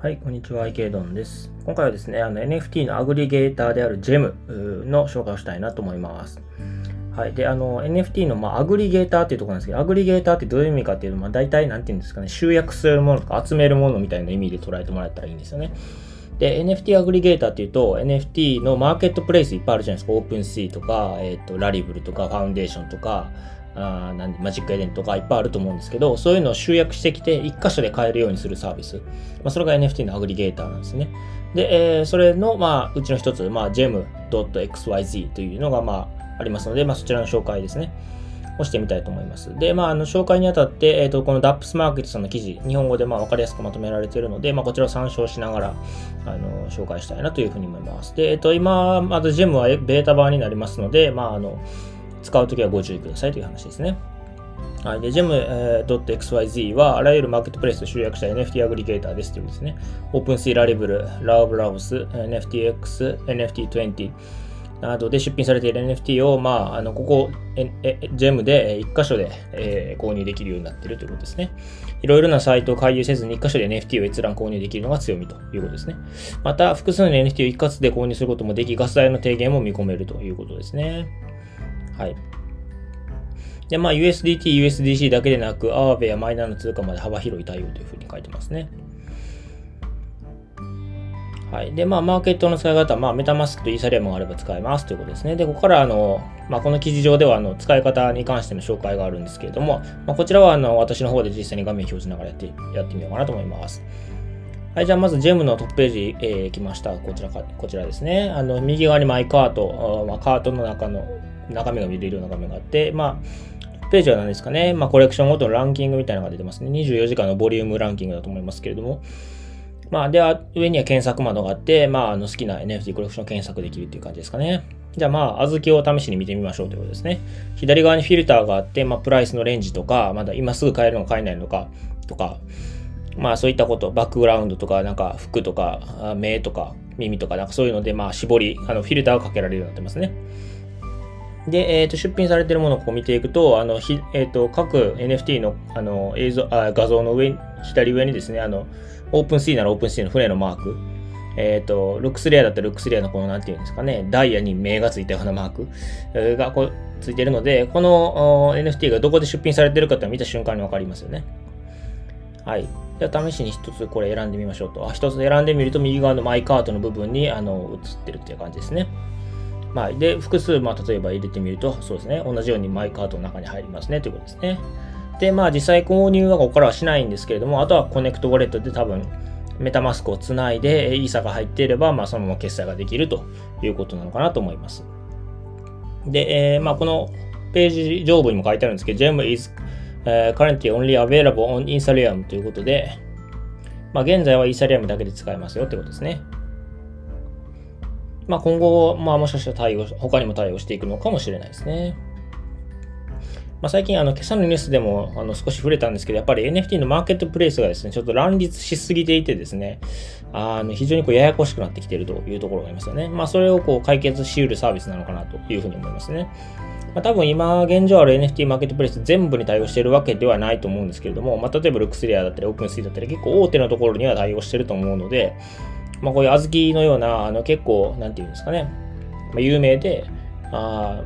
はい、こんにちは、池ドンです。今回はですね、あの NFT のアグリゲーターである GEM の紹介をしたいなと思います。はい。で、あの、NFT の、まあ、アグリゲーターっていうところなんですけど、アグリゲーターってどういう意味かっていうと、まあ、大体、なんていうんですかね、集約するものとか集めるものみたいな意味で捉えてもらえたらいいんですよね。で、NFT アグリゲーターっていうと、NFT のマーケットプレイスいっぱいあるじゃないですか。 OpenSea とか、えっ、ー、と、 Rarible とか、 Foundation とか、あ Magic Eden とかいっぱいあると思うんですけど、そういうのを集約してきて、1箇所で買えるようにするサービス。まあ、それが NFT のアグリゲーターなんですね。で、えー、それの、まあ、うちの一つ、まあ、gem.xyz というのが、まあ、ありますので、まあ、そちらの紹介ですね。をしてみたいと思います。で、まあ、あの紹介にあたって、えっ、ー、と、この DAPS マーケットさんの記事、日本語でまあ分かりやすくまとめられているので、まあ、こちらを参照しながら、あの、紹介したいなというふうに思います。で、えっ、ー、と、今、まず GEM はベータ版になりますので、まあ、あの、使うときはご注意くださいという話ですね。はい。で、gem.xyz は、あらゆるマーケットプレイスを集約した NFT アグリゲーターですというですね。OpenSea、Rarible、LoveLoves、NFTX、NFT20 などで出品されている NFT を、まあ、あの、ここ、GEM で1箇所で、えー、購入できるようになっているということですね。いろいろなサイトを回遊せずに1箇所で NFT を閲覧購入できるのが強みということですね。また、複数の NFT を一括で購入することもでき、ガス代の低減も見込めるということですね。はい。で、まあ、USDT、USDC だけでなく、アーベやマイナーの通貨まで幅広い対応というふうに書いてますね。はい。で、まあ、マーケットの使い方、まあ、メタマスクとイーサリアムがあれば使えますということですね。で、ここから、あの、まあ、この記事上では、あの、使い方に関しての紹介があるんですけれども、まあ、こちらは、あの、私の方で実際に画面表示ながらやって、やってみようかなと思います。はい、じゃあまず GEM のトップページ、えー、来ました。こちらか、こちらですね。あの、右側にマイカート、まあ、カートの中の、中身が見れるような画面があって、まあ、ページは何ですかね、まあ、コレクションごとのランキングみたいなのが出てますね。24時間のボリュームランキングだと思いますけれども。まあ、では、上には検索窓があって、まあ、あの好きな NFT コレクション検索できるっていう感じですかね。じゃあ、まあ、小豆を試しに見てみましょうということですね。左側にフィルターがあって、まあ、プライスのレンジとか、まだ今すぐ買えるのか買えないのか、とか、まあ、そういったこと、バックグラウンドとか、なんか服とか、目とか、耳とか、なんかそういうので、まあ、絞り、あの、フィルターをかけられるようになってますね。で、えー、と出品されているものをこう見ていくと、あのひえー、と各 NFT のあの映像あ画像の上左上にですね、あの OpenSea なら OpenSea の船のマーク、えっ、ー、と、 LooksRare だったらルックスレアのこの、なんていうんですかね、ダイヤに目がついたようなマークがこうついているので、この NFT がどこで出品されているかって見た瞬間にわかりますよね。はい。じゃあ試しに一つこれ選んでみましょうと。あ、一つ選んでみると右側の My Cart の部分にあの映ってるっていう感じですね。まあ、で、複数、まあ、例えば入れてみると、そうですね、同じように My Cart の中に入りますねということですね。で、まあ、実際購入はここからはしないんですけれども、あとは Connect Wallet で多分、 MetaMask をつないで、イーサが入っていれば、まあ、そのまま決済ができるということなのかなと思います。で、えー、まあ、このページ上部にも書いてあるんですけど、GEM is、uh, currently only available on Ethereum ということで、まあ、現在はイーサリアムだけで使えますよということですね。まあ、今後、まあ、もしかしたら対応、他にも対応していくのかもしれないですね。まあ、最近、あの、今朝のニュースでもあの少し触れたんですけど、やっぱり NFT のマーケットプレイスがですね、ちょっと乱立しすぎていてですね、あの非常にこうややこしくなってきているというところがありますよね。まあ、それをこう解決し得るサービスなのかなというふうに思いますね。まあ、多分今現状ある NFT マーケットプレイス全部に対応しているわけではないと思うんですけれども、まあ、例えばルックスレアだったりオープンスイだったり結構大手のところには対応していると思うので、まあ、こういう小豆のような、あの結構、なんていうんですかね、まあ、有名で、あ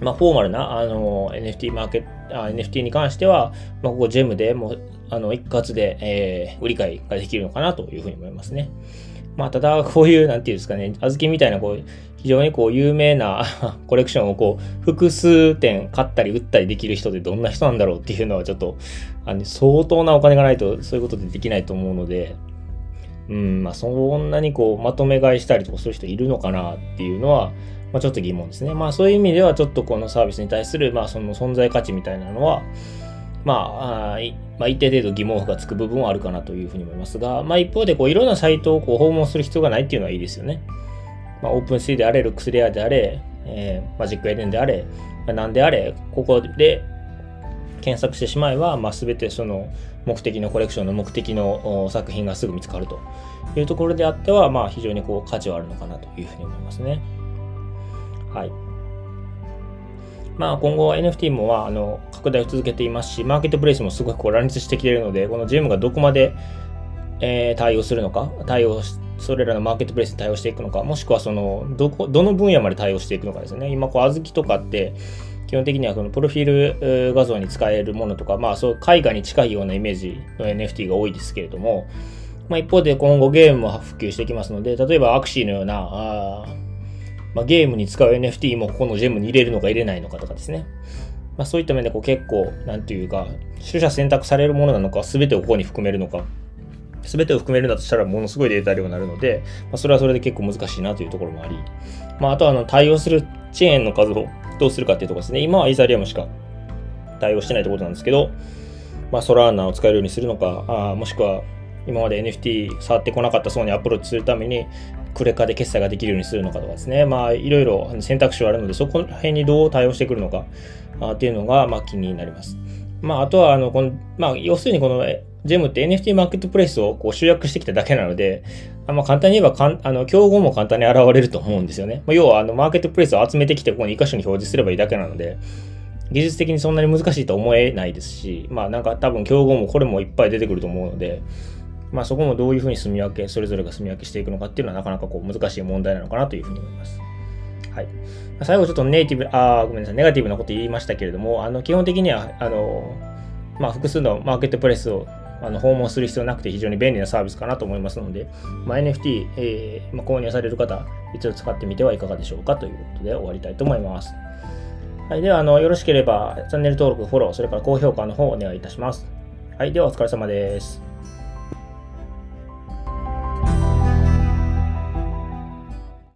まあ、フォーマルなあの NFT マーケット、NFT に関しては、まあ、ここジェムでもうあの一括で、えー、売り買いができるのかなというふうに思いますね。まあ、ただ、こういう、なんていうんですかね、小豆みたいな、こう、非常にこう、有名な コレクションをこう、複数点買ったり売ったりできる人ってどんな人なんだろうっていうのはちょっと、あの相当なお金がないとそういうことでできないと思うので、うん、まあ、そんなにこう、まとめ買いしたりとかする人いるのかなっていうのは、まあ、ちょっと疑問ですね。まあ、そういう意味では、ちょっとこのサービスに対する、まあ、その存在価値みたいなのは、まあ、あまあ、一定程度疑問符がつく部分はあるかなというふうに思いますが、まあ、一方で、こう、いろんなサイトをこう訪問する必要がないっていうのはいいですよね。まあ、オープンシーであれ、ルックスレアであれ、えー、マジックエデンであれ、まあ、何であれ、ここで検索してしまえば、まあ、全てその目的のコレクションの目的の作品がすぐ見つかるというところであっては、まあ、非常にこう価値はあるのかなというふうに思いますね。はい。まあ、今後 NFT もはあの拡大を続けていますし、マーケットプレイスもすごくこう乱立してきているので、この GM がどこまで、えー、対応するのか、対応それらのマーケットプレイスに対応していくのか、もしくはそのどこどの分野まで対応していくのかですね。今、こう、小豆とかって、基本的にはそのプロフィール画像に使えるものとか、まあ、そう絵画に近いようなイメージの NFT が多いですけれども、まあ、一方で今後ゲームも普及してきますので、例えばアクシーのような、あまあ、ゲームに使う NFT もここのジェムに入れるのか入れないのかとかですね。まあ、そういった面でこう結構、なんていうか、取捨選択されるものなのか、全てをここに含めるのか、全てを含めるんだとしたらものすごいデータ量になるので、まあ、それはそれで結構難しいなというところもあり、まあ、あとはあの対応するチェーンの数をどうするかっていうところですね。今はイーサリアムしか対応してないってことなんですけど、まあ、ソラーナを使えるようにするのか、あもしくは今まで NFT 触ってこなかった層にアプローチするために、クレカで決済ができるようにするのかとかですね、まあ、いろいろ選択肢はあるので、そこら辺にどう対応してくるのかあっていうのが、まあ、気になります。まあ、あとは、あの、この、まあ、要するにこの、ジェムって NFT マーケットプレイスをこう集約してきただけなので、あま、簡単に言えばかん、あの、競合も簡単に現れると思うんですよね。まあ、要は、あの、マーケットプレイスを集めてきて、ここに1箇所に表示すればいいだけなので、技術的にそんなに難しいと思えないですし、まあ、なんか多分競合もこれもいっぱい出てくると思うので、まあ、そこもどういうふうに住み分け、それぞれが住み分けしていくのかっていうのはなかなかこう難しい問題なのかなというふうに思います。はい。最後ちょっとネイティブ、あごめんなさい、ネガティブなこと言いましたけれども、あの、基本的には、あの、まあ、複数のマーケットプレイスをあの訪問する必要なくて非常に便利なサービスかなと思いますので、まあ、NFT、えーまあ、購入される方、一度使ってみてはいかがでしょうかということで終わりたいと思います。はい、ではあの、よろしければチャンネル登録、フォロー、それから高評価の方をお願いいたします。はい、ではお疲れ様です。